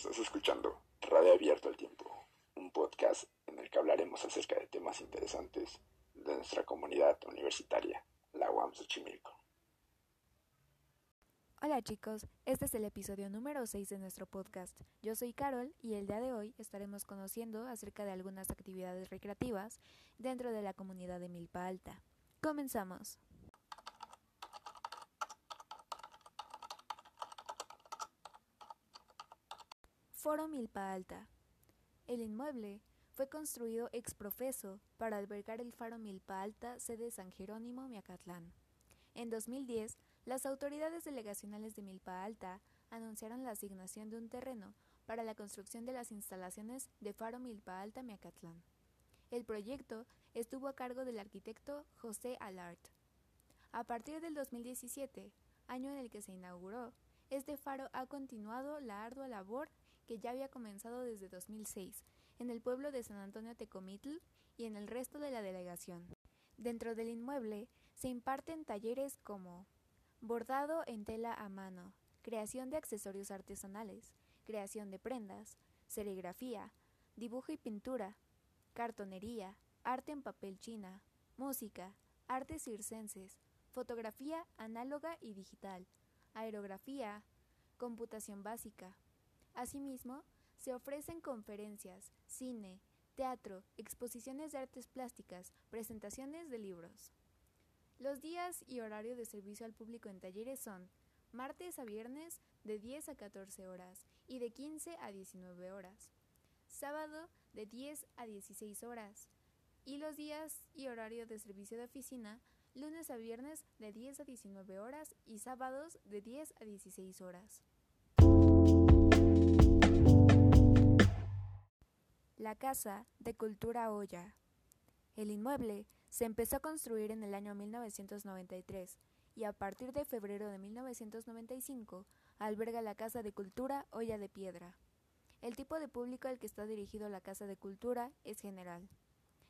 Estás escuchando Radio Abierto al Tiempo, un podcast en el que hablaremos acerca de temas interesantes de nuestra comunidad universitaria, la UAM Xochimilco. Hola chicos, este es el episodio número 6 de nuestro podcast. Yo soy Carol y el día de hoy estaremos conociendo acerca de algunas actividades recreativas dentro de la comunidad de Milpa Alta. Comenzamos. Foro Milpa Alta. El inmueble fue construido ex profeso para albergar el Faro Milpa Alta, sede San Jerónimo, Miacatlán. En 2010, las autoridades delegacionales de Milpa Alta anunciaron la asignación de un terreno para la construcción de las instalaciones de Faro Milpa Alta, Miacatlán. El proyecto estuvo a cargo del arquitecto José Alart. A partir del 2017, año en el que se inauguró, este faro ha continuado la ardua labor que ya había comenzado desde 2006 en el pueblo de San Antonio Tecomitl y en el resto de la delegación. Dentro del inmueble se imparten talleres como bordado en tela a mano, creación de accesorios artesanales, creación de prendas, serigrafía, dibujo y pintura, cartonería, arte en papel china, música, artes circenses, fotografía análoga y digital, aerografía, computación básica, Asimismo, se ofrecen conferencias, cine, teatro, exposiciones de artes plásticas, presentaciones de libros. Los días y horario de servicio al público en talleres son martes a viernes de 10 a 14 horas y de 15 a 19 horas, sábado de 10 a 16 horas y los días y horario de servicio de oficina lunes a viernes de 10 a 19 horas y sábados de 10 a 16 horas. La Casa de Cultura Olla. El inmueble se empezó a construir en el año 1993 y a partir de febrero de 1995 alberga la Casa de Cultura Olla de Piedra. El tipo de público al que está dirigido la Casa de Cultura es general.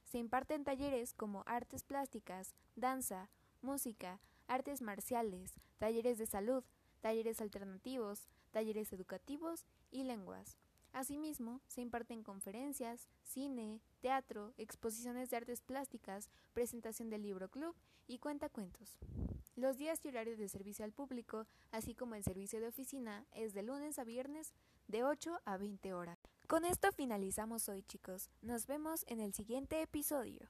Se imparten talleres como artes plásticas, danza, música, artes marciales, talleres de salud, talleres alternativos, talleres educativos y lenguas. Asimismo, se imparten conferencias, cine, teatro, exposiciones de artes plásticas, presentación del libro club y cuentacuentos. Los días y horarios de servicio al público, así como el servicio de oficina, es de lunes a viernes de 8 a 20 horas. Con esto finalizamos hoy chicos. Nos vemos en el siguiente episodio.